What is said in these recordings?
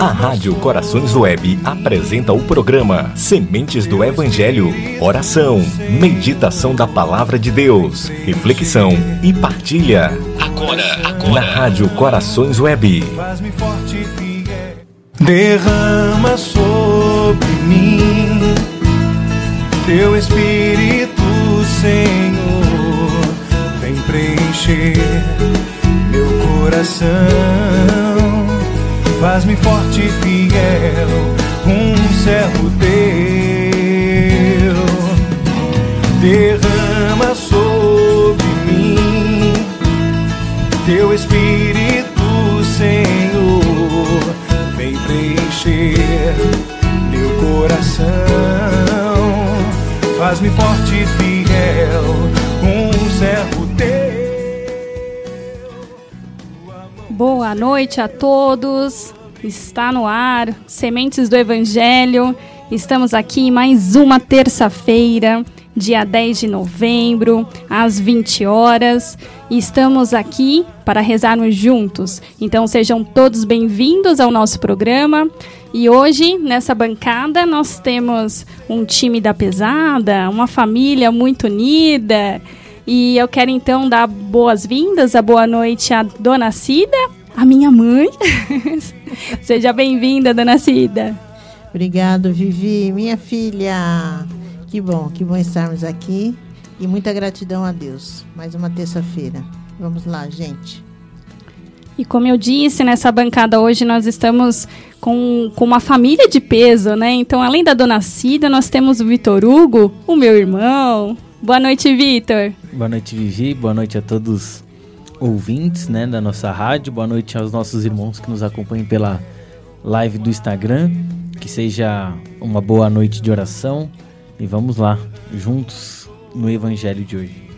A Rádio Corações Web apresenta o programa Sementes do Evangelho, oração, meditação da Palavra de Deus, reflexão e partilha. Agora, agora. Na Rádio Corações Web. Derrama sobre mim teu Espírito, Senhor, vem preencher meu coração Faz-me forte e fiel, um servo teu. Derrama sobre mim teu Espírito, Senhor. Vem preencher meu coração. Faz-me forte e fiel, um servo Boa noite a todos. Está no ar Sementes do Evangelho. Estamos aqui mais uma terça-feira, dia 10 de novembro, às 20 horas. Estamos aqui para rezarmos juntos. Então sejam todos bem-vindos ao nosso programa. E hoje, nessa bancada, nós temos um time da pesada, uma família muito unida. E eu quero então dar boas-vindas, a boa noite à dona Cida, a minha mãe. Seja bem-vinda, dona Cida. Obrigado, Vivi, minha filha. Que bom, que bom estarmos aqui. E muita gratidão a Deus. Mais uma terça-feira. Vamos lá, gente. E como eu disse, nessa bancada hoje nós estamos com, com uma família de peso, né? Então, além da dona Cida, nós temos o Vitor Hugo, o meu irmão, Boa noite, Vitor. Boa noite, Vivi. Boa noite a todos ouvintes né, da nossa rádio. Boa noite aos nossos irmãos que nos acompanham pela live do Instagram. Que seja uma boa noite de oração. E vamos lá, juntos no Evangelho de hoje.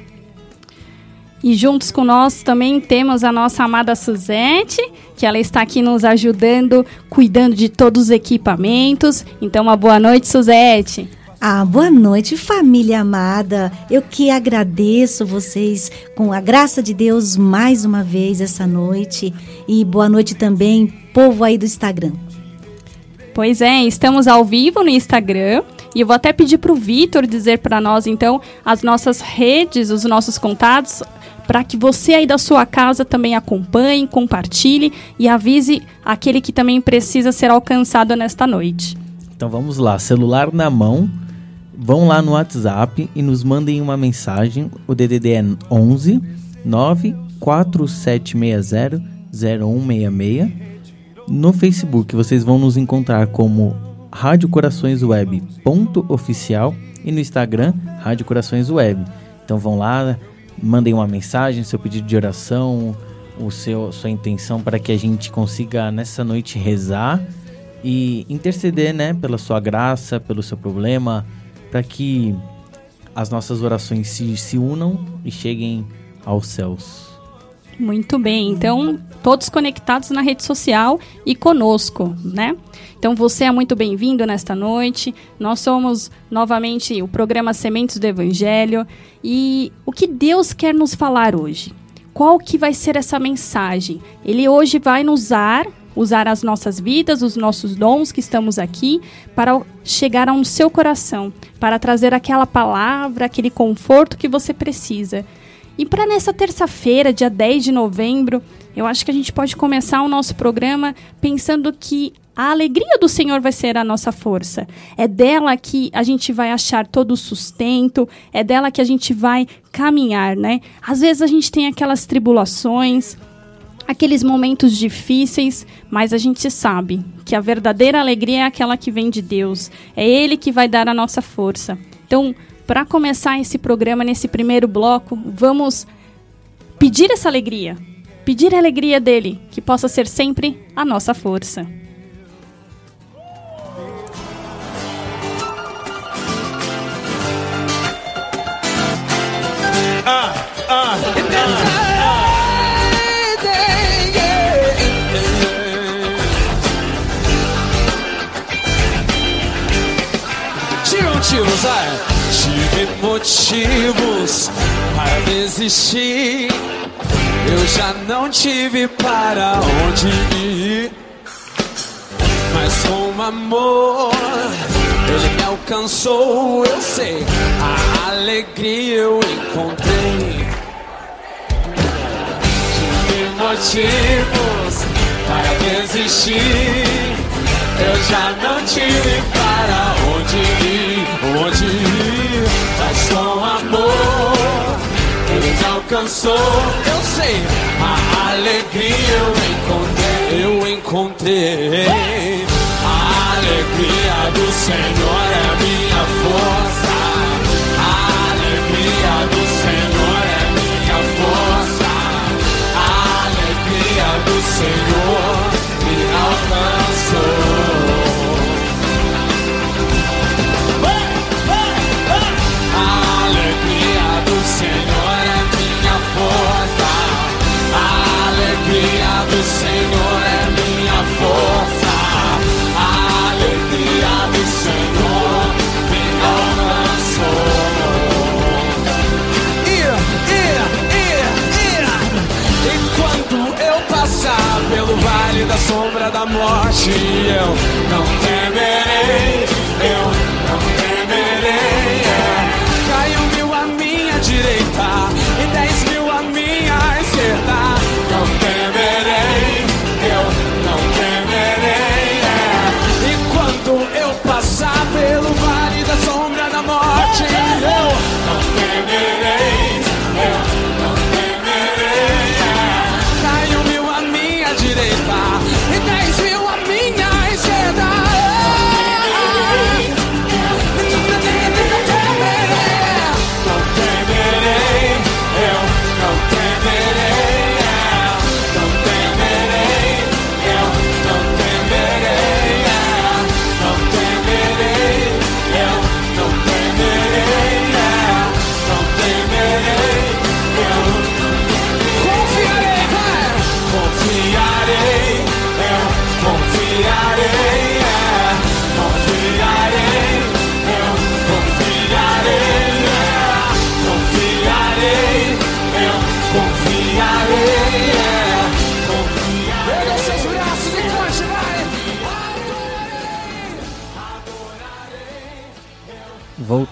E juntos com nós também temos a nossa amada Suzete, que ela está aqui nos ajudando, cuidando de todos os equipamentos. Então, uma boa noite, Suzete. Ah, boa noite, família amada. Eu que agradeço vocês com a graça de Deus mais uma vez essa noite. E boa noite também, povo aí do Instagram. Pois é, estamos ao vivo no Instagram. E eu vou até pedir para o Vitor dizer para nós, então, as nossas redes, os nossos contatos, para que você aí da sua casa também acompanhe, compartilhe e avise aquele que também precisa ser alcançado nesta noite. Então vamos lá, celular na mão, vão lá no WhatsApp e nos mandem uma mensagem. O DDD é 11 94760 0166. No Facebook vocês vão nos encontrar como Rádio Corações Web ponto oficial e no Instagram Rádio Corações Web. Então vão lá, mandem uma mensagem, seu pedido de oração, o seu sua intenção para que a gente consiga nessa noite rezar e interceder, né, pela sua graça, pelo seu problema, para que as nossas orações se, se unam e cheguem aos céus. Muito bem, então todos conectados na rede social e conosco, né? Então você é muito bem-vindo nesta noite. Nós somos novamente o programa Sementes do Evangelho e o que Deus quer nos falar hoje? Qual que vai ser essa mensagem? Ele hoje vai nos usar usar as nossas vidas, os nossos dons que estamos aqui para chegar ao seu coração, para trazer aquela palavra, aquele conforto que você precisa. E para nessa terça-feira, dia 10 de novembro, eu acho que a gente pode começar o nosso programa pensando que a alegria do Senhor vai ser a nossa força. É dela que a gente vai achar todo o sustento, é dela que a gente vai caminhar, né? Às vezes a gente tem aquelas tribulações, aqueles momentos difíceis, mas a gente sabe que a verdadeira alegria é aquela que vem de Deus. É Ele que vai dar a nossa força. Então, para começar esse programa, nesse primeiro bloco, vamos pedir essa alegria. Pedir a alegria dele, que possa ser sempre a nossa força. Ah, ah. Tive motivos para desistir. Eu já não tive para onde ir. amor. Ele me alcançou, eu sei. A alegria eu encontrei. Tive motivos para desistir. Eu já não tive para onde ir, onde ir. Mas com amor, ele alcançou. Eu sei, a alegria eu encontrei, eu encontrei. A alegria do Senhor é minha força. Da sombra da morte, eu não temerei,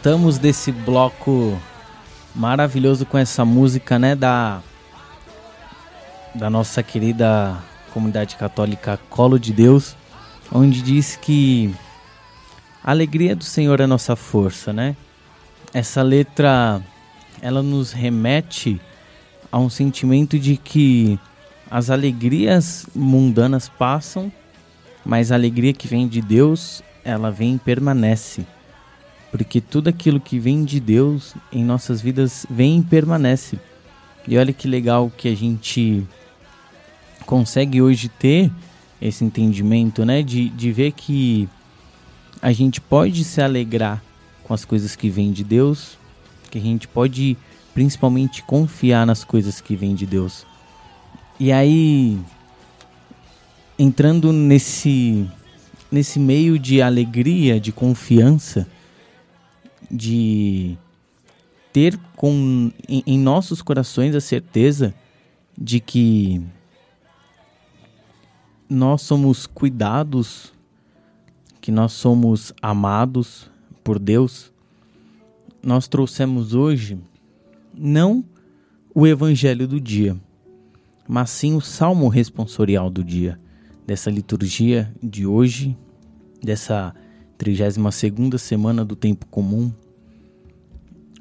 Voltamos desse bloco maravilhoso com essa música, né, da da nossa querida comunidade católica Colo de Deus, onde diz que a alegria do Senhor é nossa força, né? Essa letra ela nos remete a um sentimento de que as alegrias mundanas passam, mas a alegria que vem de Deus, ela vem e permanece. Porque tudo aquilo que vem de Deus em nossas vidas vem e permanece. E olha que legal que a gente consegue hoje ter esse entendimento, né? De, de ver que a gente pode se alegrar com as coisas que vêm de Deus, que a gente pode principalmente confiar nas coisas que vêm de Deus. E aí, entrando nesse, nesse meio de alegria, de confiança, de ter com, em, em nossos corações a certeza de que nós somos cuidados, que nós somos amados por Deus, nós trouxemos hoje não o evangelho do dia, mas sim o salmo responsorial do dia, dessa liturgia de hoje, dessa 32ª semana do tempo comum,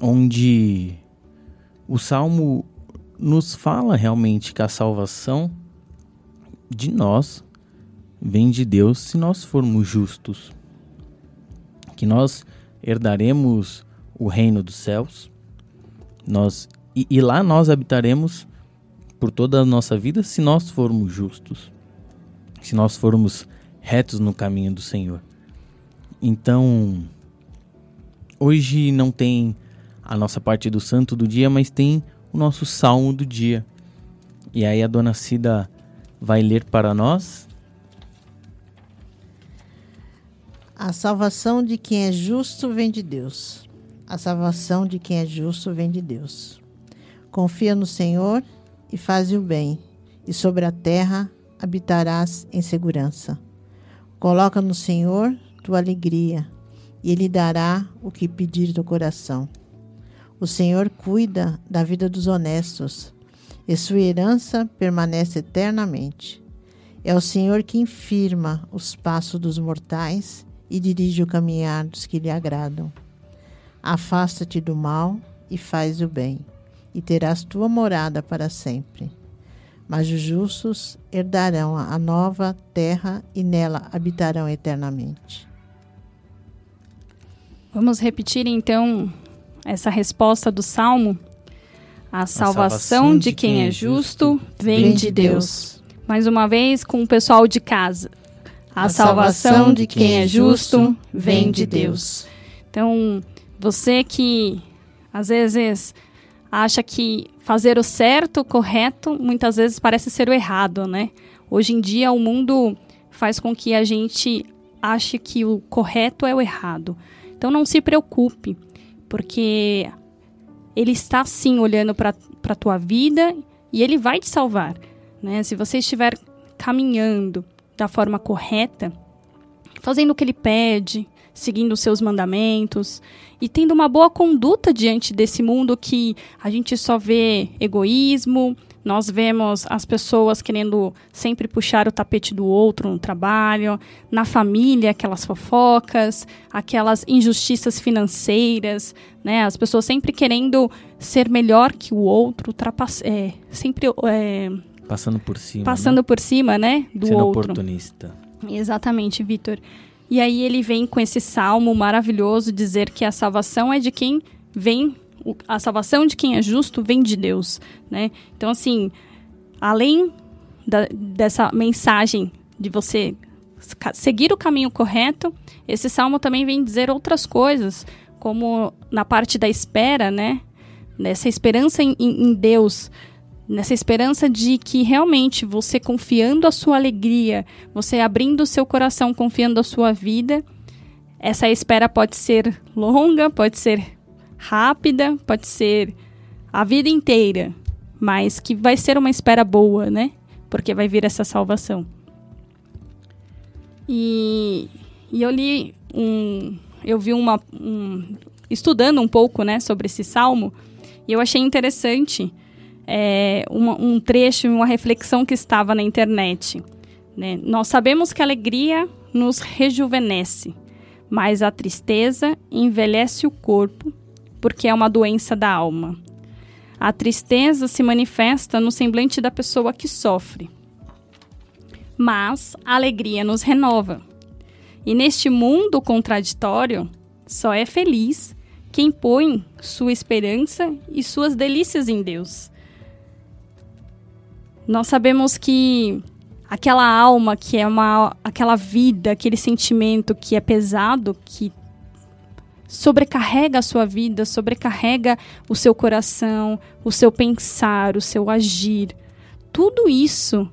onde o salmo nos fala realmente que a salvação de nós vem de Deus se nós formos justos. Que nós herdaremos o reino dos céus. Nós e, e lá nós habitaremos por toda a nossa vida se nós formos justos. Se nós formos retos no caminho do Senhor. Então, hoje não tem a nossa parte do santo do dia, mas tem o nosso salmo do dia. E aí a dona Cida vai ler para nós. A salvação de quem é justo vem de Deus. A salvação de quem é justo vem de Deus. Confia no Senhor e faz o bem, e sobre a terra habitarás em segurança. Coloca no Senhor tua alegria, e Ele dará o que pedir do coração. O Senhor cuida da vida dos honestos, e sua herança permanece eternamente. É o Senhor que infirma os passos dos mortais e dirige o caminhar dos que lhe agradam. Afasta-te do mal e faz o bem, e terás tua morada para sempre. Mas os justos herdarão a nova terra e nela habitarão eternamente. Vamos repetir então essa resposta do Salmo. A salvação, de quem é justo vem de Deus. Mais uma vez com o pessoal de casa. A, salvação de quem é justo vem de Deus. Então, você que às vezes acha que fazer o certo, o correto, muitas vezes parece ser o errado, né? Hoje em dia o mundo faz com que a gente ache que o correto é o errado. Então não se preocupe, porque ele está sim olhando para a tua vida e ele vai te salvar. Né? Se você estiver caminhando da forma correta, fazendo o que ele pede, seguindo os seus mandamentos e tendo uma boa conduta diante desse mundo que a gente só vê egoísmo, nós vemos as pessoas querendo sempre puxar o tapete do outro no trabalho, na família, aquelas fofocas, aquelas injustiças financeiras, né? As pessoas sempre querendo ser melhor que o outro, ultrapass é, sempre é, Passando por cima. passando né? por cima, né, do Sendo outro. oportunista. Exatamente, Vitor. E aí ele vem com esse salmo maravilhoso dizer que a salvação é de quem vem, a salvação de quem é justo vem de Deus, né? Então assim, além da- dessa mensagem de você seguir o caminho correto, esse salmo também vem dizer outras coisas, como na parte da espera, né? Nessa esperança em- em Deus, nessa esperança de que realmente você confiando a sua alegria, você abrindo o seu coração, confiando a sua vida, essa espera pode ser longa, pode ser rápida, pode ser a vida inteira, mas que vai ser uma espera boa, né? Porque vai vir essa salvação. E, e eu li um. Eu vi uma. Um, estudando um pouco, né, sobre esse salmo, e eu achei interessante é, uma- um trecho, uma reflexão que estava na internet. né? Nós sabemos que a alegria nos rejuvenesce, mas a tristeza envelhece o corpo, porque é uma doença da alma. A tristeza se manifesta no semblante da pessoa que sofre. Mas a alegria nos renova. E neste mundo contraditório, só é feliz quem põe sua esperança e suas delícias em Deus. Nós sabemos que aquela alma que é uma aquela vida, aquele sentimento que é pesado, que sobrecarrega a sua vida, sobrecarrega o seu coração, o seu pensar, o seu agir. Tudo isso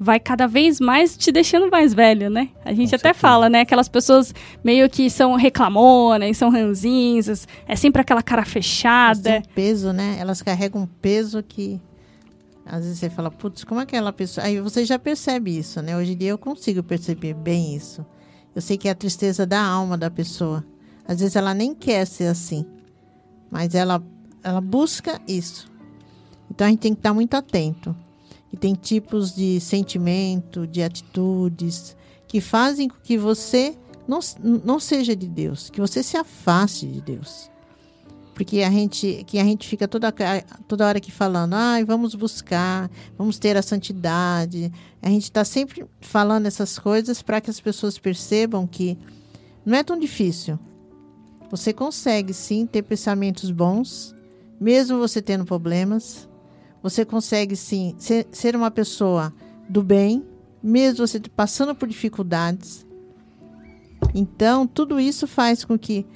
vai cada vez mais te deixando mais velho, né? A gente Com até certeza. fala, né? Aquelas pessoas meio que são reclamonas, são ranzinhas, é sempre aquela cara Elas fechada. um peso, né? Elas carregam um peso que às vezes você fala, putz, como aquela pessoa. Aí você já percebe isso, né? Hoje em dia eu consigo perceber bem isso. Eu sei que é a tristeza da alma da pessoa. Às vezes ela nem quer ser assim, mas ela, ela busca isso. Então a gente tem que estar muito atento. E tem tipos de sentimento, de atitudes que fazem com que você não, não seja de Deus, que você se afaste de Deus. Porque a gente, que a gente fica toda, toda hora aqui falando, ai, vamos buscar, vamos ter a santidade. A gente está sempre falando essas coisas para que as pessoas percebam que não é tão difícil. Você consegue sim ter pensamentos bons, mesmo você tendo problemas. Você consegue sim ser, uma pessoa do bem, mesmo você passando por dificuldades. Então, tudo isso faz com que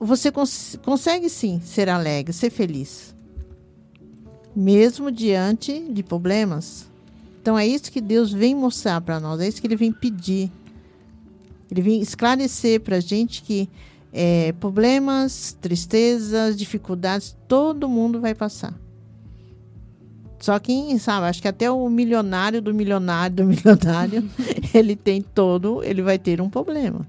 você cons consegue sim ser alegre, ser feliz, mesmo diante de problemas. Então é isso que Deus vem mostrar para nós, é isso que Ele vem pedir. Ele vem esclarecer para a gente que é, problemas, tristezas, dificuldades, todo mundo vai passar. Só quem sabe, acho que até o milionário do milionário do milionário, ele tem todo, ele vai ter um problema.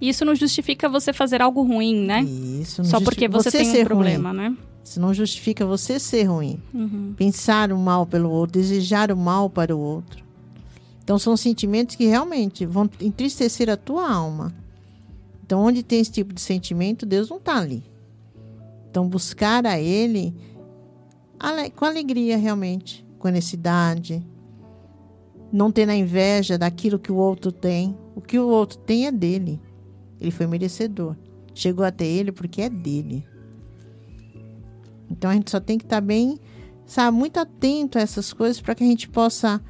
Isso não justifica você fazer algo ruim, né? Isso não Só porque justifica você, tem um problema, ruim. né? Isso não justifica você ser ruim. Uhum. Pensar o mal pelo outro, desejar o mal para o outro. Então são sentimentos que realmente vão entristecer a tua alma. Então onde tem esse tipo de sentimento, Deus não está ali. Então buscar a Ele com alegria realmente, com honestidade. Não ter a inveja daquilo que o outro tem. O que o outro tem é dele. Ele foi merecedor. Chegou até ele porque é dele. Então a gente só tem que estar bem, sabe, muito atento a essas coisas para que a gente possa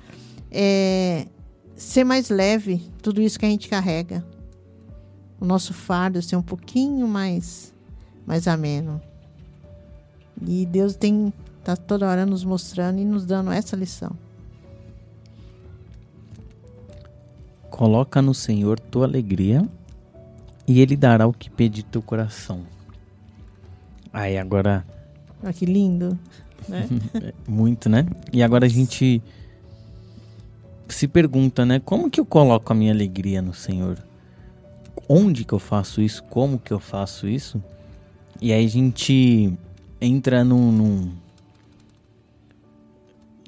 é, ser mais leve tudo isso que a gente carrega. O nosso fardo ser um pouquinho mais, mais ameno. E Deus tem tá toda hora nos mostrando e nos dando essa lição. Coloca no Senhor tua alegria e Ele dará o que pedir teu coração. Aí agora, Olha que lindo. Né? muito, né? E agora a gente se pergunta, né? Como que eu coloco a minha alegria no Senhor? Onde que eu faço isso? Como que eu faço isso? E aí a gente entra num, num,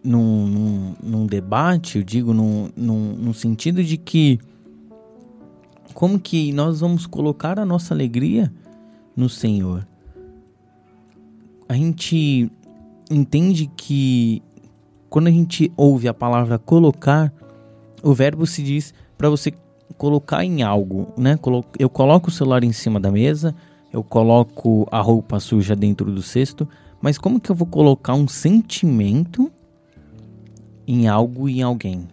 num, num, debate, eu digo, num, num, num sentido de que como que nós vamos colocar a nossa alegria no Senhor? A gente entende que quando a gente ouve a palavra colocar, o verbo se diz para você colocar em algo, né? Eu coloco o celular em cima da mesa, eu coloco a roupa suja dentro do cesto, mas como que eu vou colocar um sentimento em algo e em alguém?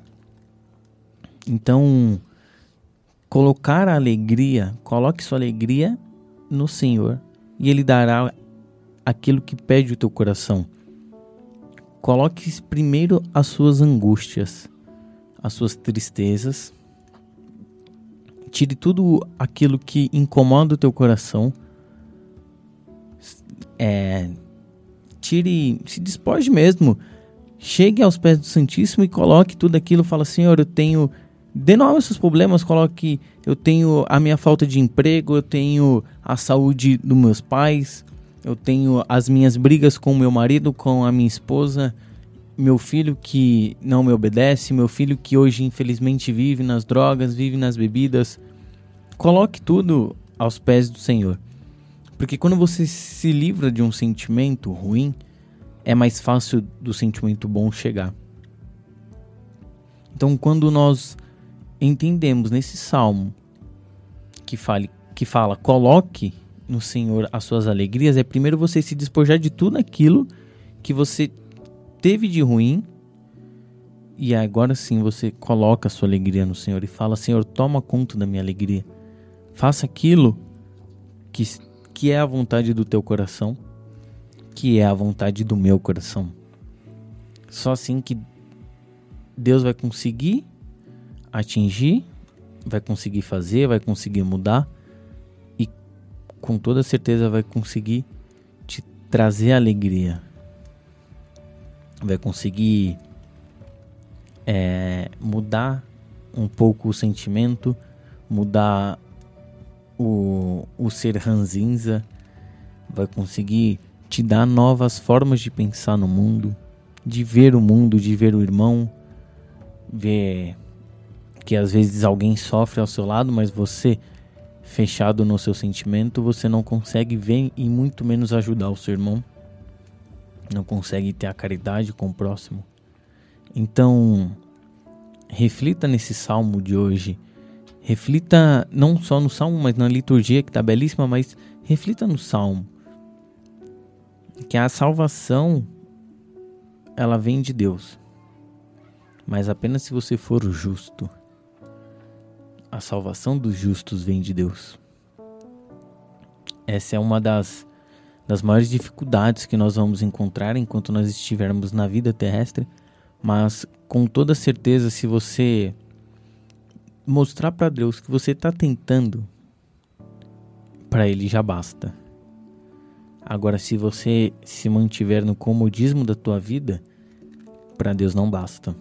Então, colocar a alegria, coloque sua alegria no Senhor e Ele dará aquilo que pede o teu coração. Coloque primeiro as suas angústias, as suas tristezas. Tire tudo aquilo que incomoda o teu coração. É, tire, se despoje mesmo. Chegue aos pés do Santíssimo e coloque tudo aquilo. Fala, Senhor, eu tenho. Dê nome aos seus problemas. Coloque, eu tenho a minha falta de emprego, eu tenho a saúde dos meus pais, eu tenho as minhas brigas com meu marido, com a minha esposa, meu filho que não me obedece, meu filho que hoje infelizmente vive nas drogas, vive nas bebidas. Coloque tudo aos pés do Senhor. Porque quando você se livra de um sentimento ruim, é mais fácil do sentimento bom chegar. Então, quando nós entendemos nesse salmo que, fale, que fala coloque no Senhor as suas alegrias, é primeiro você se despojar de tudo aquilo que você teve de ruim e agora sim você coloca a sua alegria no Senhor e fala: Senhor, toma conta da minha alegria. Faça aquilo que, que é a vontade do teu coração, que é a vontade do meu coração. Só assim que Deus vai conseguir atingir, vai conseguir fazer, vai conseguir mudar e com toda certeza vai conseguir te trazer alegria. Vai conseguir é, mudar um pouco o sentimento, mudar o, o ser ranzinza, vai conseguir te dar novas formas de pensar no mundo, de ver o mundo, de ver o irmão, ver que às vezes alguém sofre ao seu lado, mas você fechado no seu sentimento, você não consegue ver e muito menos ajudar o seu irmão. Não consegue ter a caridade com o próximo. Então, reflita nesse salmo de hoje. Reflita não só no salmo, mas na liturgia que está belíssima, mas reflita no salmo. Que a salvação ela vem de Deus. Mas apenas se você for justo. A salvação dos justos vem de Deus. Essa é uma das, das maiores dificuldades que nós vamos encontrar enquanto nós estivermos na vida terrestre. Mas com toda certeza, se você mostrar para Deus que você está tentando, para Ele já basta. Agora, se você se mantiver no comodismo da tua vida, Pra Deus não basta.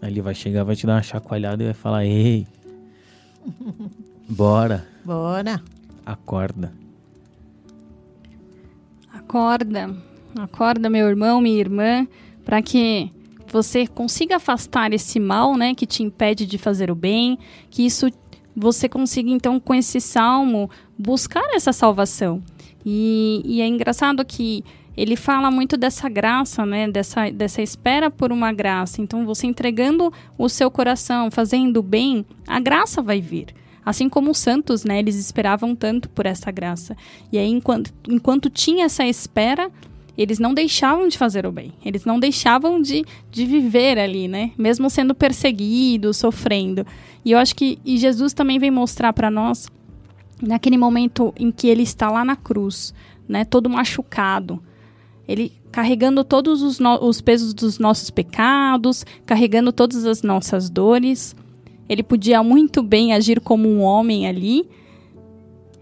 Aí Ele vai chegar, vai te dar uma chacoalhada e vai falar: Ei, bora, Bora. acorda. Acorda, acorda, meu irmão, minha irmã, para que você consiga afastar esse mal, né, que te impede de fazer o bem, que isso você consiga então com esse salmo buscar essa salvação. E, e é engraçado que ele fala muito dessa graça, né, dessa, dessa espera por uma graça. Então, você entregando o seu coração, fazendo o bem, a graça vai vir. Assim como os santos, né, eles esperavam tanto por essa graça. E aí, enquanto, enquanto tinha essa espera, eles não deixavam de fazer o bem. Eles não deixavam de, de viver ali, né? Mesmo sendo perseguidos, sofrendo. E eu acho que e Jesus também vem mostrar para nós, naquele momento em que ele está lá na cruz, né? Todo machucado. Ele carregando todos os, os pesos dos nossos pecados, carregando todas as nossas dores. Ele podia muito bem agir como um homem ali,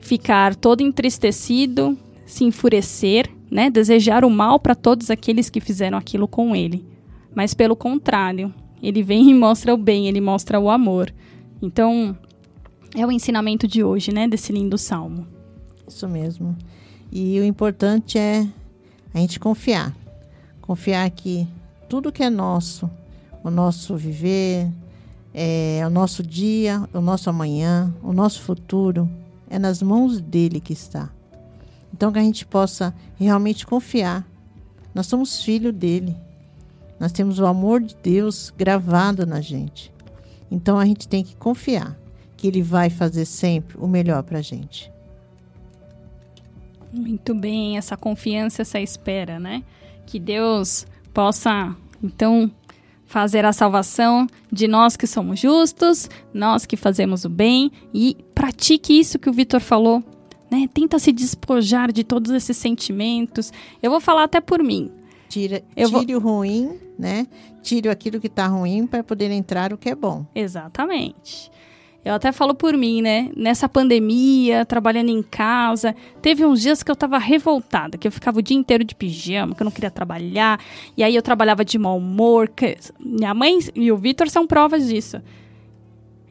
ficar todo entristecido, se enfurecer, né, desejar o mal para todos aqueles que fizeram aquilo com ele. Mas pelo contrário, ele vem e mostra o bem, ele mostra o amor. Então, é o ensinamento de hoje, né, desse lindo salmo. Isso mesmo. E o importante é a gente confiar. Confiar que tudo que é nosso, o nosso viver, é, o nosso dia, o nosso amanhã, o nosso futuro, é nas mãos dele que está. Então que a gente possa realmente confiar. Nós somos filho dele. Nós temos o amor de Deus gravado na gente. Então a gente tem que confiar que ele vai fazer sempre o melhor para a gente. Muito bem, essa confiança, essa espera, né? Que Deus possa, então, fazer a salvação de nós que somos justos, nós que fazemos o bem e pratique isso que o Vitor falou, né? Tenta se despojar de todos esses sentimentos. Eu vou falar até por mim. Tira, Eu vou- tire o ruim, né? Tire aquilo que tá ruim para poder entrar o que é bom. Exatamente. Eu até falo por mim, né? Nessa pandemia, trabalhando em casa, teve uns dias que eu tava revoltada, que eu ficava o dia inteiro de pijama, que eu não queria trabalhar, e aí eu trabalhava de mau humor. Que... Minha mãe e o Vitor são provas disso.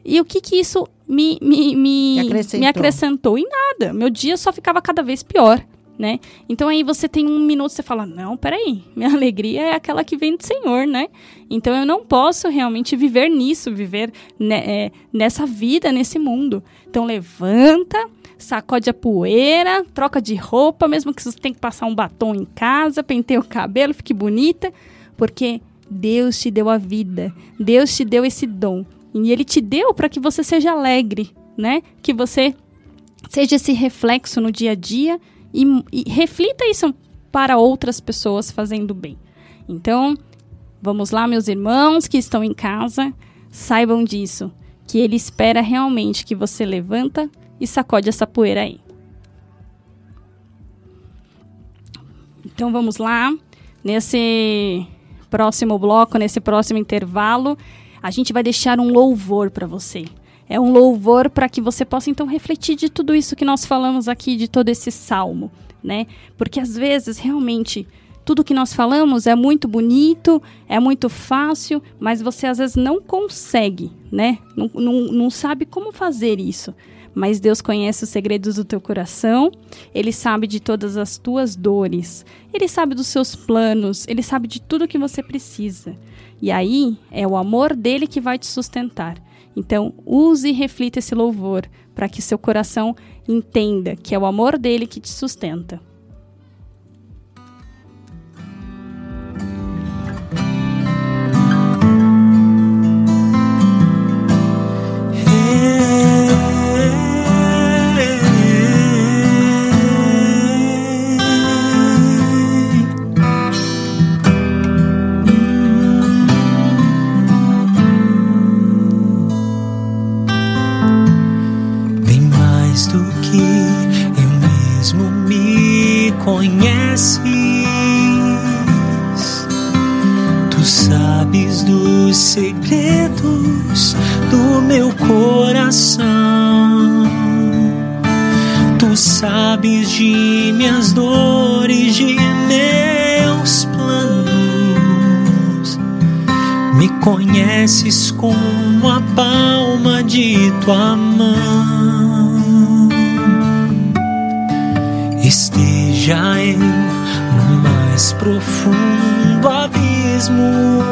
E o que que isso me, me, me, Me acrescentou. me acrescentou? Em nada. Meu dia só ficava cada vez pior, né? Então aí você tem um minuto, você fala, não, peraí, minha alegria é aquela que vem do Senhor, né? Então eu não posso realmente viver nisso, viver ne- é, nessa vida, nesse mundo. Então levanta, sacode a poeira, troca de roupa, mesmo que você tenha que passar um batom em casa, penteia o cabelo, fique bonita, porque Deus te deu a vida, Deus te deu esse dom. E ele te deu para que você seja alegre, né? Que você seja esse reflexo no dia a dia e, e reflita isso para outras pessoas fazendo bem. Então, vamos lá, meus irmãos que estão em casa, saibam disso, que ele espera realmente que você levanta e sacode essa poeira aí. Então vamos lá, nesse próximo bloco, nesse próximo intervalo, a gente vai deixar um louvor para você. É um louvor para que você possa então refletir de tudo isso que nós falamos aqui, de todo esse salmo, né? Porque às vezes realmente tudo que nós falamos é muito bonito, é muito fácil, mas você às vezes não consegue, né? Não, não, não sabe como fazer isso. Mas Deus conhece os segredos do teu coração, Ele sabe de todas as tuas dores, Ele sabe dos seus planos, Ele sabe de tudo que você precisa. E aí é o amor dele que vai te sustentar. Então, use e reflita esse louvor para que seu coração entenda que é o amor dele que te sustenta. Segredos do meu coração. Tu sabes de minhas dores, de meus planos. Me conheces como a palma de tua mão. Esteja eu no mais profundo abismo,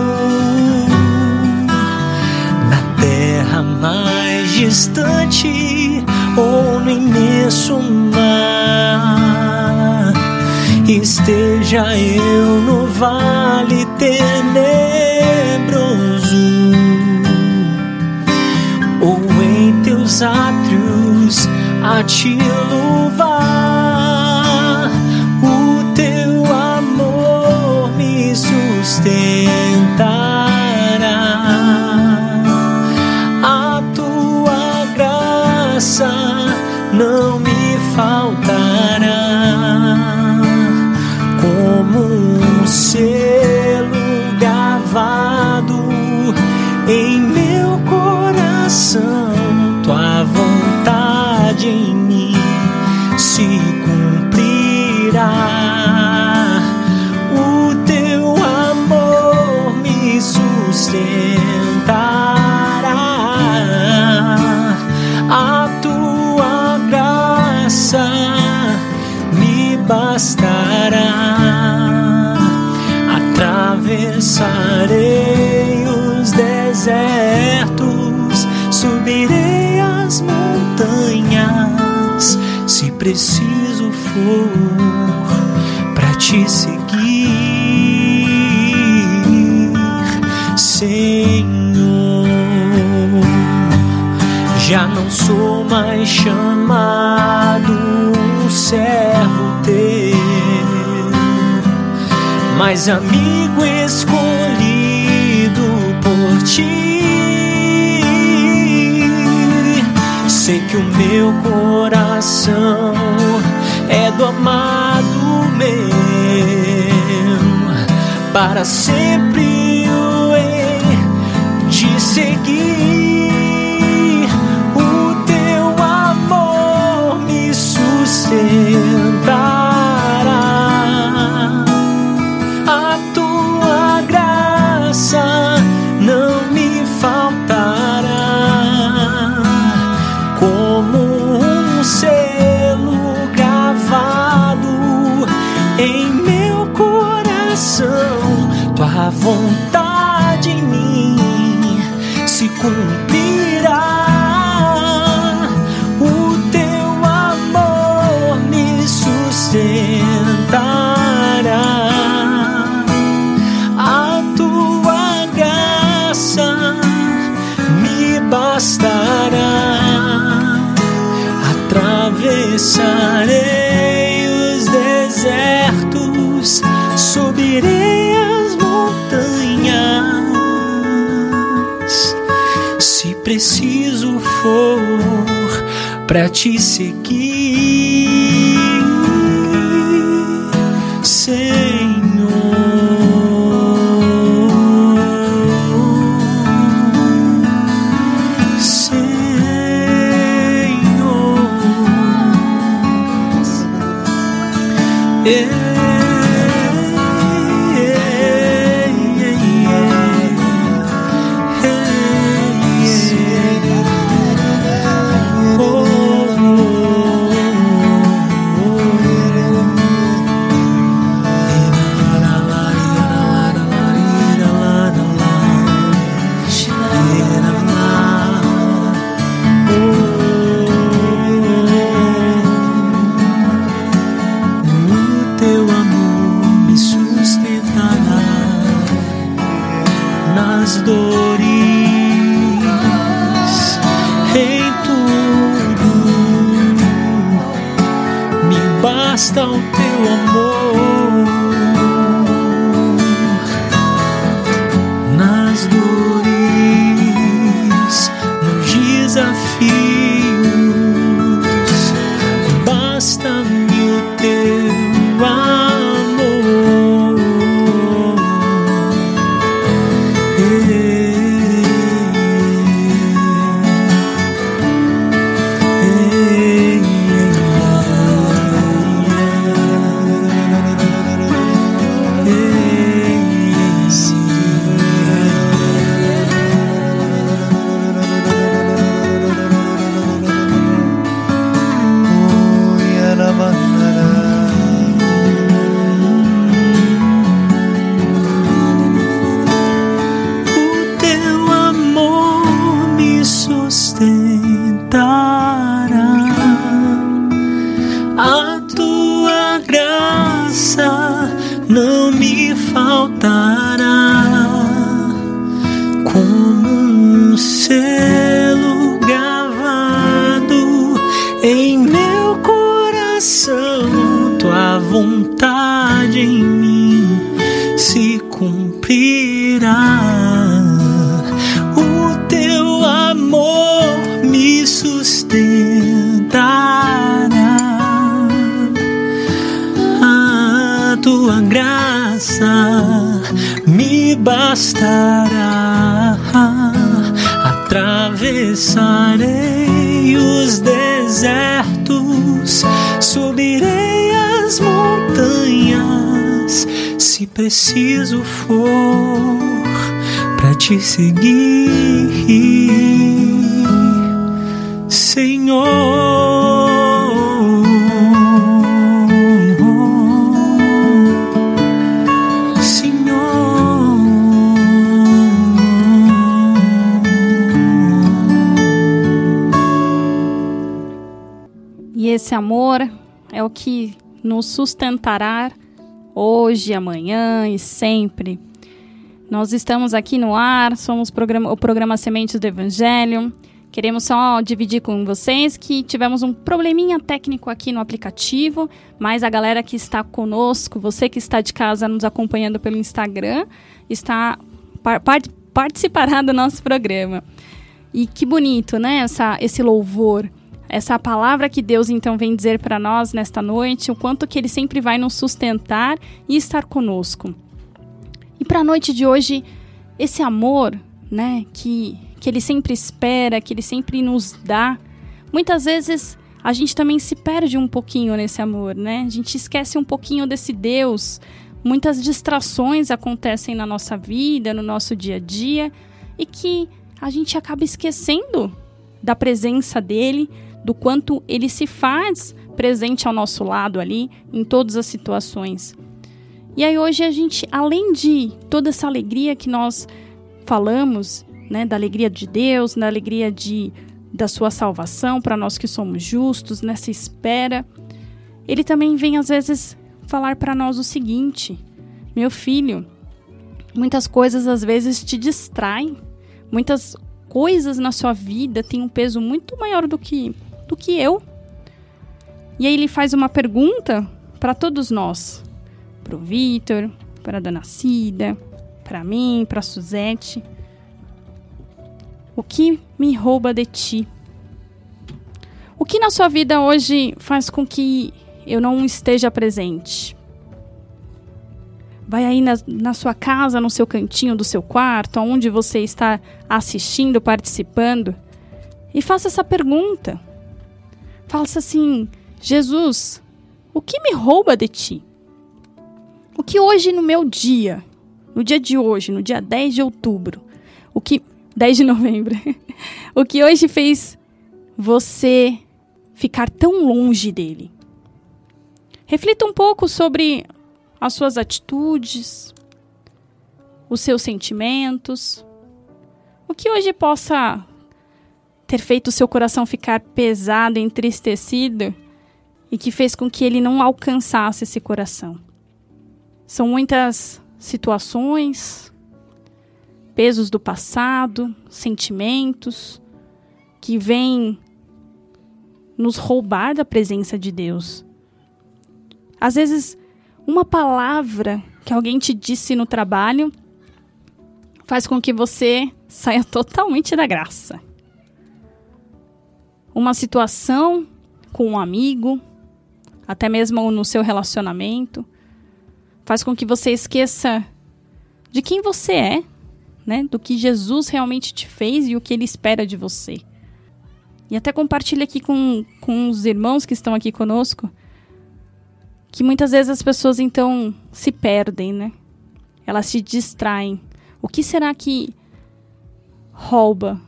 terra mais distante ou no imenso mar. Esteja eu no vale tenebroso ou em teus átrios a te louvar. For, para te seguir, Senhor. Já não sou mais chamado um servo teu, mas amigo escolhido por ti. Sei que o meu coração é do amado meu, para sempre o hei de seguir. Para te seguir, Senhor. Senhor. Preciso for, para te seguir, Senhor. E esse amor é o que nos sustentará hoje, amanhã e sempre. Nós estamos aqui no ar, somos programa- o programa Sementes do Evangelho. Queremos só dividir com vocês que tivemos um probleminha técnico aqui no aplicativo, mas a galera que está conosco, você que está de casa nos acompanhando pelo Instagram, está par- par- participará do nosso programa. E que bonito, né? Essa, esse louvor, essa palavra que Deus então vem dizer para nós nesta noite, o quanto que Ele sempre vai nos sustentar e estar conosco. E para a noite de hoje, esse amor, né, que, que Ele sempre espera, que Ele sempre nos dá, muitas vezes a gente também se perde um pouquinho nesse amor, né? A gente esquece um pouquinho desse Deus. Muitas distrações acontecem na nossa vida, no nosso dia a dia, e que a gente acaba esquecendo da presença dele, do quanto ele se faz presente ao nosso lado ali, em todas as situações. E aí hoje a gente, além de toda essa alegria que nós falamos, né, da alegria de Deus, da alegria de da sua salvação para nós que somos justos nessa espera, ele também vem às vezes falar para nós o seguinte: meu filho, muitas coisas às vezes te distraem, muitas coisas na sua vida têm um peso muito maior do que do que eu. E aí ele faz uma pergunta para todos nós, para o Vitor, para a Dona Cida, para mim, para Suzete. O que me rouba de ti? O que na sua vida hoje faz com que eu não esteja presente? Vai aí na, na sua casa, no seu cantinho do seu quarto, onde você está assistindo, participando, e faça essa pergunta. Faça assim: Jesus, o que me rouba de ti? O que hoje no meu dia, no dia de hoje, no dia 10 de outubro, o que 10 de novembro, o que hoje fez você ficar tão longe dele? Reflita um pouco sobre as suas atitudes, os seus sentimentos, o que hoje possa ter feito o seu coração ficar pesado, entristecido e que fez com que ele não alcançasse esse coração. São muitas situações, pesos do passado, sentimentos que vêm nos roubar da presença de Deus. Às vezes, uma palavra que alguém te disse no trabalho faz com que você saia totalmente da graça. Uma situação com um amigo, até mesmo no seu relacionamento, faz com que você esqueça de quem você é, né? Do que Jesus realmente te fez e o que ele espera de você. E até compartilha aqui com, com os irmãos que estão aqui conosco que muitas vezes as pessoas então se perdem, né? Elas se distraem. O que será que rouba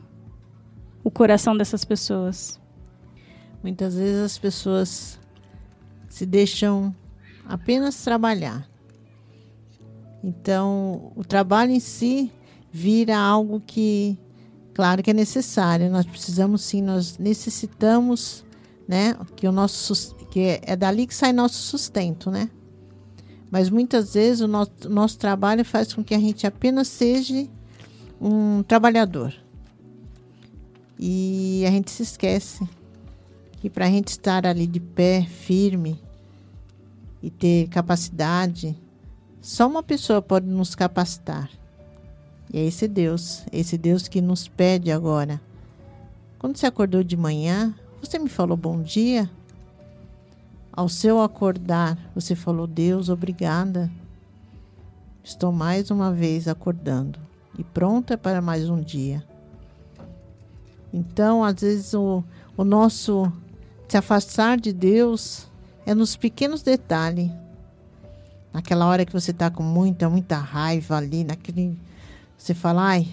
o coração dessas pessoas? Muitas vezes as pessoas se deixam apenas trabalhar. Então, o trabalho em si vira algo que, claro que é necessário. Nós precisamos sim, nós necessitamos, né, que o nosso que é, é dali que sai nosso sustento, né? Mas muitas vezes o nosso, o nosso trabalho faz com que a gente apenas seja um trabalhador. E a gente se esquece que para a gente estar ali de pé, firme e ter capacidade, só uma pessoa pode nos capacitar. E é esse Deus, esse Deus que nos pede agora. Quando você acordou de manhã, você me falou bom dia. Ao seu acordar, você falou Deus, obrigada. Estou mais uma vez acordando e pronta para mais um dia. Então, às vezes, o, o nosso se afastar de Deus é nos pequenos detalhes. Naquela hora que você está com muita, muita raiva ali, naquele. Você fala, ai,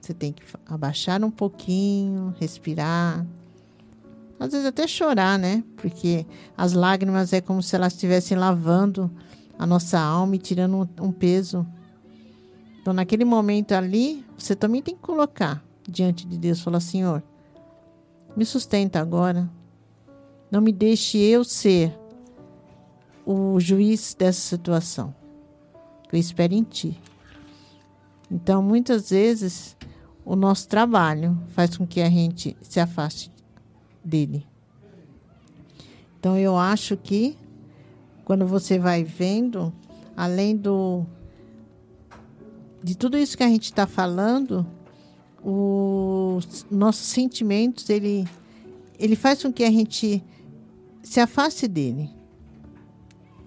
você tem que abaixar um pouquinho, respirar. Às vezes até chorar, né? Porque as lágrimas é como se elas estivessem lavando a nossa alma e tirando um, peso. Então, naquele momento ali, você também tem que colocar diante de Deus, falar: Senhor, me sustenta agora. Não me deixe eu ser o juiz dessa situação. Eu espero em Ti. Então, muitas vezes, o nosso trabalho faz com que a gente se afaste dele. Então, eu acho que quando você vai vendo, além do de tudo isso que a gente está falando, os nossos sentimentos ele ele faz com que a gente se afaste dele.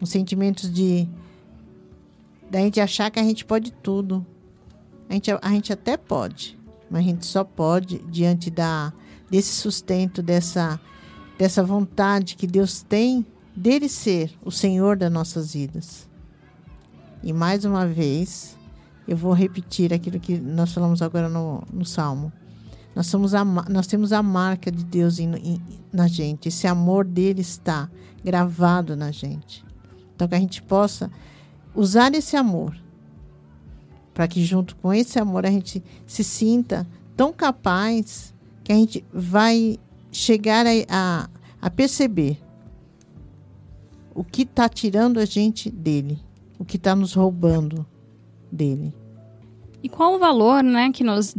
Os sentimentos de da gente achar que a gente pode tudo. A gente, a gente até pode, mas a gente só pode diante da desse sustento, dessa dessa vontade que Deus tem dele ser o Senhor das nossas vidas. E mais uma vez, eu vou repetir aquilo que nós falamos agora no, no Salmo. Nós, somos a, nós temos a marca de Deus na gente. Esse amor dele está gravado na gente. Então, que a gente possa usar esse amor para que, junto com esse amor, a gente se sinta tão capaz que a gente vai chegar a, a, a perceber o que está tirando a gente dele, o que está nos roubando dele. E qual o valor, né, que nós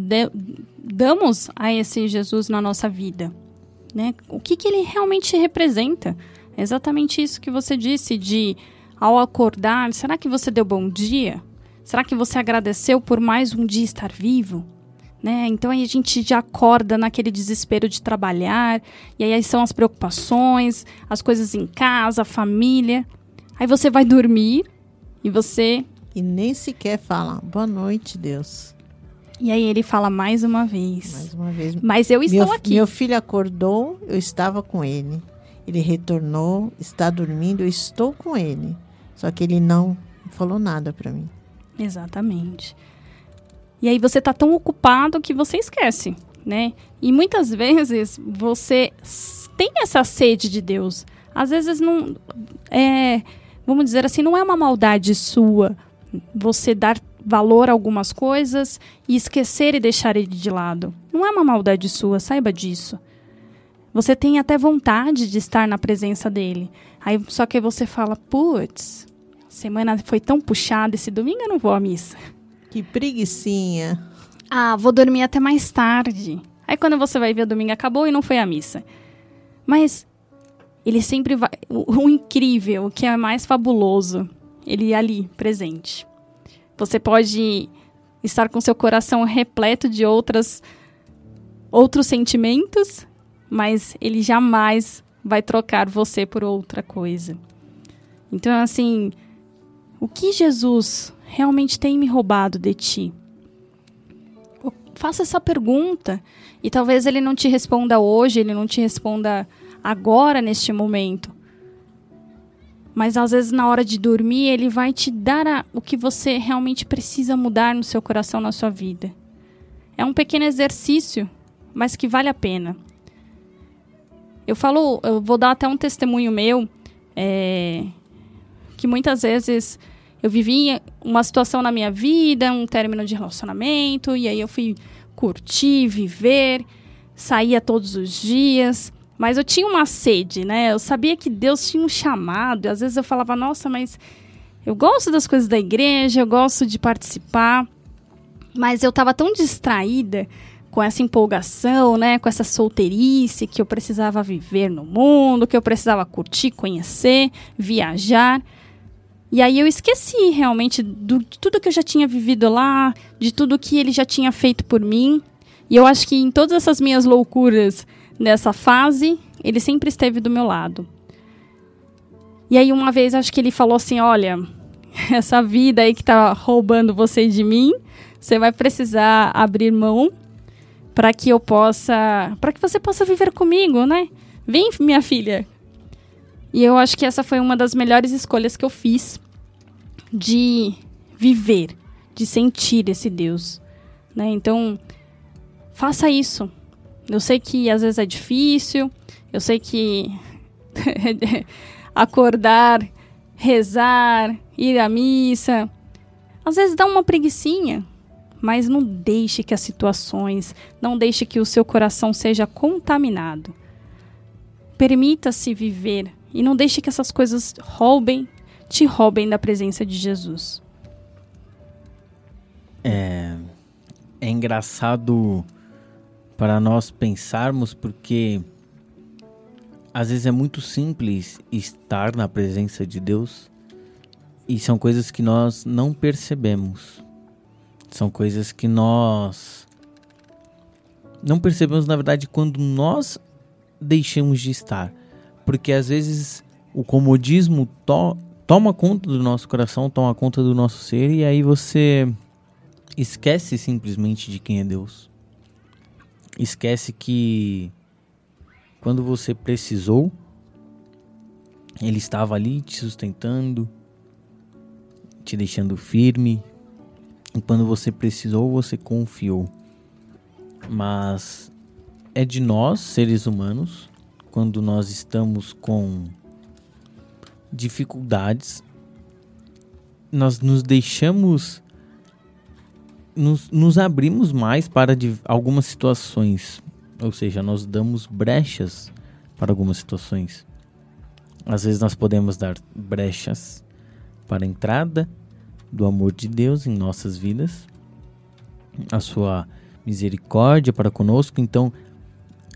damos a esse Jesus na nossa vida, né? O que que ele realmente representa? É exatamente isso que você disse de ao acordar, será que você deu bom dia? Será que você agradeceu por mais um dia estar vivo? Né? Então aí a gente já acorda naquele desespero de trabalhar, e aí são as preocupações, as coisas em casa, a família. Aí você vai dormir e você. E nem sequer fala, boa noite, Deus. E aí ele fala mais uma vez. Mais uma vez. Mas eu estou meu, aqui. Meu filho acordou, eu estava com ele. Ele retornou, está dormindo, eu estou com ele. Só que ele não falou nada para mim. Exatamente. E aí você tá tão ocupado que você esquece, né? E muitas vezes você tem essa sede de Deus. Às vezes não é, vamos dizer assim, não é uma maldade sua você dar valor a algumas coisas e esquecer e deixar ele de lado. Não é uma maldade sua, saiba disso. Você tem até vontade de estar na presença dele. Aí só que você fala, putz, semana foi tão puxada, esse domingo eu não vou à missa. Que preguiçinha. Ah, vou dormir até mais tarde. Aí quando você vai ver o domingo acabou e não foi à missa. Mas ele sempre vai. O, o incrível, o que é mais fabuloso, ele é ali, presente. Você pode estar com seu coração repleto de outras outros sentimentos, mas ele jamais vai trocar você por outra coisa. Então, assim, o que Jesus realmente tem me roubado de ti? Faça essa pergunta e talvez ele não te responda hoje, ele não te responda agora, neste momento. Mas às vezes na hora de dormir, ele vai te dar a, o que você realmente precisa mudar no seu coração, na sua vida. É um pequeno exercício, mas que vale a pena. Eu falo, eu vou dar até um testemunho meu, é, que muitas vezes eu vivi uma situação na minha vida, um término de relacionamento, e aí eu fui curtir, viver, saía todos os dias. Mas eu tinha uma sede, né? Eu sabia que Deus tinha um chamado. E às vezes eu falava, nossa, mas eu gosto das coisas da igreja, eu gosto de participar. Mas eu estava tão distraída com essa empolgação, né? Com essa solteirice que eu precisava viver no mundo, que eu precisava curtir, conhecer, viajar. E aí eu esqueci realmente do, de tudo que eu já tinha vivido lá, de tudo que ele já tinha feito por mim. E eu acho que em todas essas minhas loucuras nessa fase, ele sempre esteve do meu lado. E aí uma vez acho que ele falou assim, olha, essa vida aí que tá roubando você de mim, você vai precisar abrir mão para que eu possa, para que você possa viver comigo, né? Vem, minha filha. E eu acho que essa foi uma das melhores escolhas que eu fiz de viver, de sentir esse Deus, né? Então, faça isso. Eu sei que às vezes é difícil, eu sei que acordar, rezar, ir à missa, às vezes dá uma preguiçinha, mas não deixe que as situações, não deixe que o seu coração seja contaminado. Permita-se viver e não deixe que essas coisas roubem, te roubem da presença de Jesus. É, é engraçado para nós pensarmos porque às vezes é muito simples estar na presença de Deus e são coisas que nós não percebemos. São coisas que nós não percebemos, na verdade, quando nós deixamos de estar. Porque às vezes o comodismo to toma conta do nosso coração, toma conta do nosso ser, e aí você esquece simplesmente de quem é Deus. Esquece que quando você precisou, Ele estava ali te sustentando, te deixando firme. E quando você precisou, você confiou. Mas é de nós, seres humanos, quando nós estamos com dificuldades, nós nos deixamos, nos, nos abrimos mais para algumas situações. Ou seja, nós damos brechas para algumas situações. Às vezes nós podemos dar brechas para a entrada do amor de Deus em nossas vidas, a sua misericórdia para conosco. Então,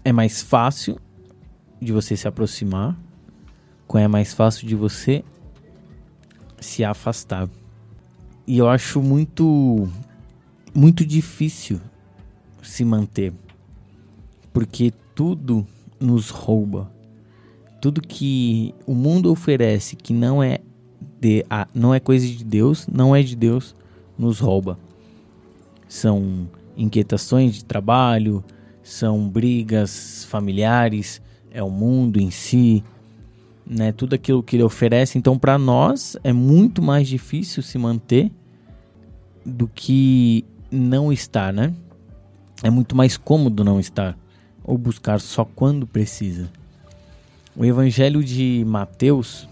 é mais fácil de você se aproximar, como é mais fácil de você se afastar. E eu acho muito muito difícil se manter, porque tudo nos rouba. Tudo que o mundo oferece que não é de, ah, não é coisa de Deus, não é de Deus, nos rouba. São inquietações de trabalho, são brigas familiares, é o mundo em si, né? Tudo aquilo que ele oferece. Então, para nós é muito mais difícil se manter do que não estar, né? É muito mais cômodo não estar ou buscar só quando precisa. O Evangelho de Mateus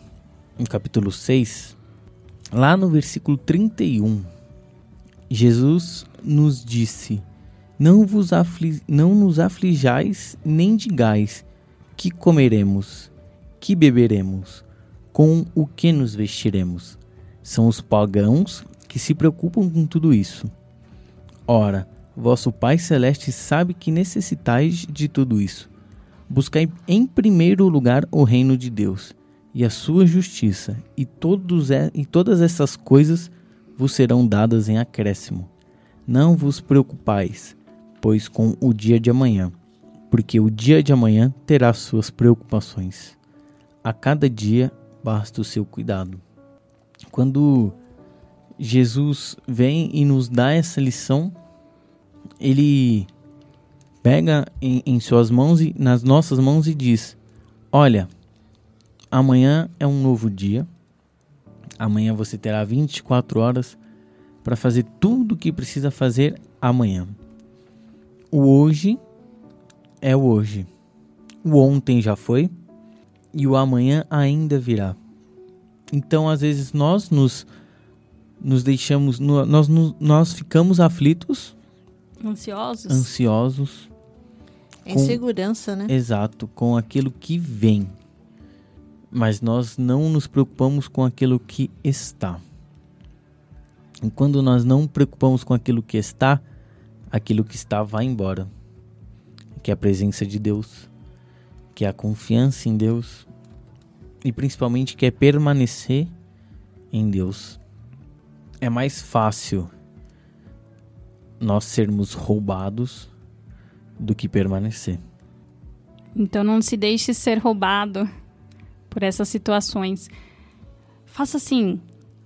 no capítulo 6, lá no versículo 31, Jesus nos disse: Não vos afli não nos aflijais nem digais que comeremos, que beberemos, com o que nos vestiremos. São os pagãos que se preocupam com tudo isso. Ora, vosso Pai Celeste sabe que necessitais de tudo isso. Buscai em primeiro lugar o reino de Deus e a sua justiça, e, todos e todas essas coisas vos serão dadas em acréscimo. Não vos preocupais, pois com o dia de amanhã, porque o dia de amanhã terá suas preocupações. A cada dia basta o seu cuidado. Quando Jesus vem e nos dá essa lição, ele pega em, em suas mãos e nas nossas mãos e diz: Olha, Amanhã é um novo dia. Amanhã você terá 24 horas para fazer tudo o que precisa fazer amanhã. O hoje é o hoje. O ontem já foi e o amanhã ainda virá. Então, às vezes nós nos nos deixamos, nós nós ficamos aflitos, ansiosos, ansiosos, insegurança, né? Exato, com aquilo que vem mas nós não nos preocupamos com aquilo que está. E quando nós não preocupamos com aquilo que está, aquilo que está vai embora. Que é a presença de Deus, que é a confiança em Deus e principalmente que é permanecer em Deus. É mais fácil nós sermos roubados do que permanecer. Então não se deixe ser roubado por essas situações. Faça assim,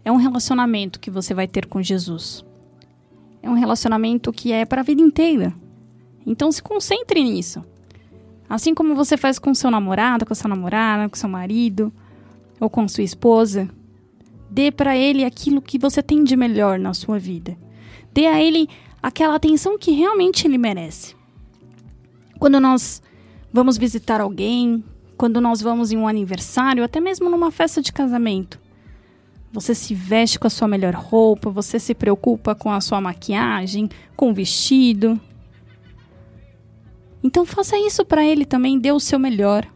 é um relacionamento que você vai ter com Jesus. É um relacionamento que é para a vida inteira. Então se concentre nisso. Assim como você faz com seu namorado, com sua namorada, com seu marido ou com sua esposa, dê para ele aquilo que você tem de melhor na sua vida. Dê a ele aquela atenção que realmente ele merece. Quando nós vamos visitar alguém, quando nós vamos em um aniversário, até mesmo numa festa de casamento, você se veste com a sua melhor roupa, você se preocupa com a sua maquiagem, com o vestido. Então faça isso para ele também, dê o seu melhor.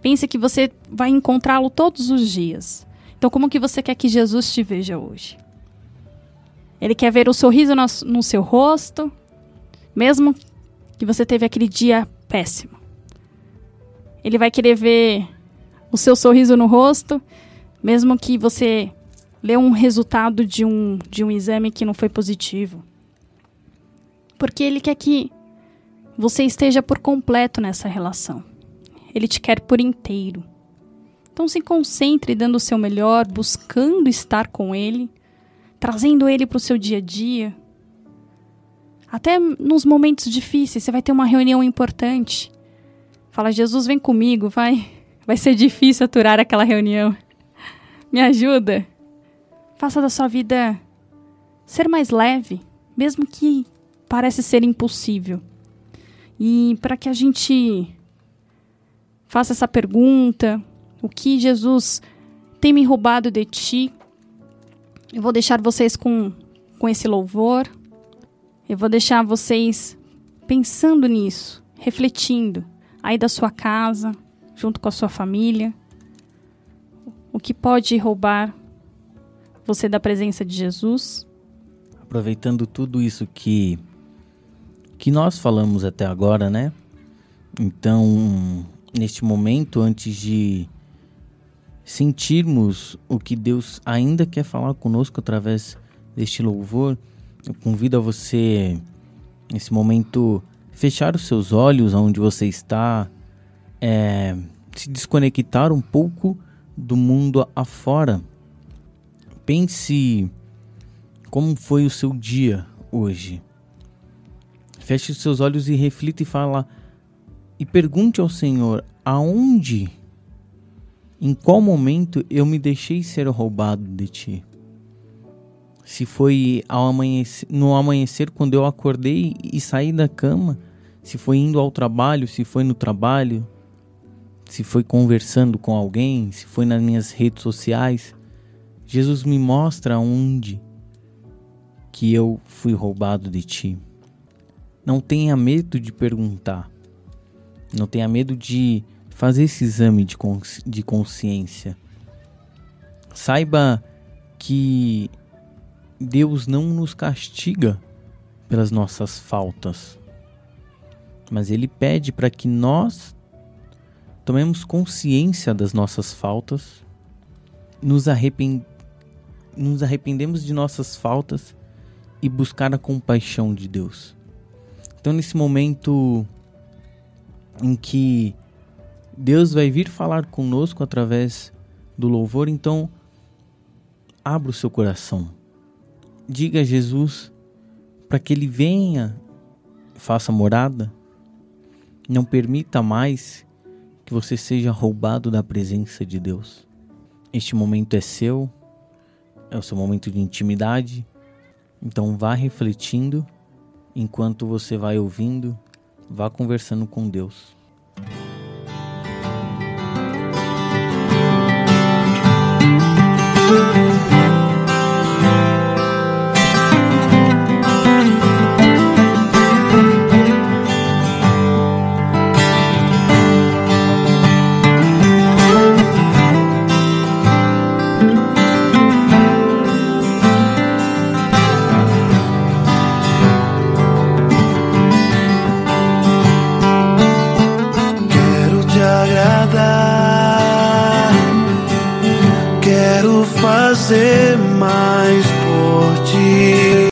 Pense que você vai encontrá-lo todos os dias. Então como que você quer que Jesus te veja hoje? Ele quer ver o sorriso no, no seu rosto, mesmo que você teve aquele dia péssimo. Ele vai querer ver o seu sorriso no rosto, mesmo que você leu um resultado de um, de um exame que não foi positivo. Porque ele quer que você esteja por completo nessa relação. Ele te quer por inteiro. Então se concentre dando o seu melhor, buscando estar com ele, trazendo ele para o seu dia a dia. Até nos momentos difíceis, você vai ter uma reunião importante. Fala, Jesus, vem comigo, vai. Vai ser difícil aturar aquela reunião. Me ajuda. Faça da sua vida ser mais leve, mesmo que parece ser impossível. E para que a gente faça essa pergunta, o que Jesus tem me roubado de ti? Eu vou deixar vocês com, com esse louvor. Eu vou deixar vocês pensando nisso, refletindo aí da sua casa, junto com a sua família. O que pode roubar você da presença de Jesus. Aproveitando tudo isso que que nós falamos até agora, né? Então, neste momento, antes de sentirmos o que Deus ainda quer falar conosco através deste louvor, eu convido a você, nesse momento, fechar os seus olhos onde você está, é, se desconectar um pouco do mundo afora Pense como foi o seu dia hoje. Feche os seus olhos e reflita e fala e pergunte ao Senhor aonde em qual momento eu me deixei ser roubado de ti? Se foi amanhecer, no amanhecer quando eu acordei e saí da cama, se foi indo ao trabalho, se foi no trabalho, se foi conversando com alguém, se foi nas minhas redes sociais, Jesus me mostra onde que eu fui roubado de ti. Não tenha medo de perguntar. Não tenha medo de fazer esse exame de, consci de consciência. Saiba que Deus não nos castiga pelas nossas faltas, mas Ele pede para que nós tomemos consciência das nossas faltas, nos arrependamos nos arrependemos de nossas faltas e buscar a compaixão de Deus. Então, nesse momento em que Deus vai vir falar conosco através do louvor, então abra o seu coração. Diga a Jesus para que ele venha, faça morada. Não permita mais que você seja roubado da presença de Deus. Este momento é seu é o seu momento de intimidade. Então vá refletindo enquanto você vai ouvindo, vá conversando com Deus.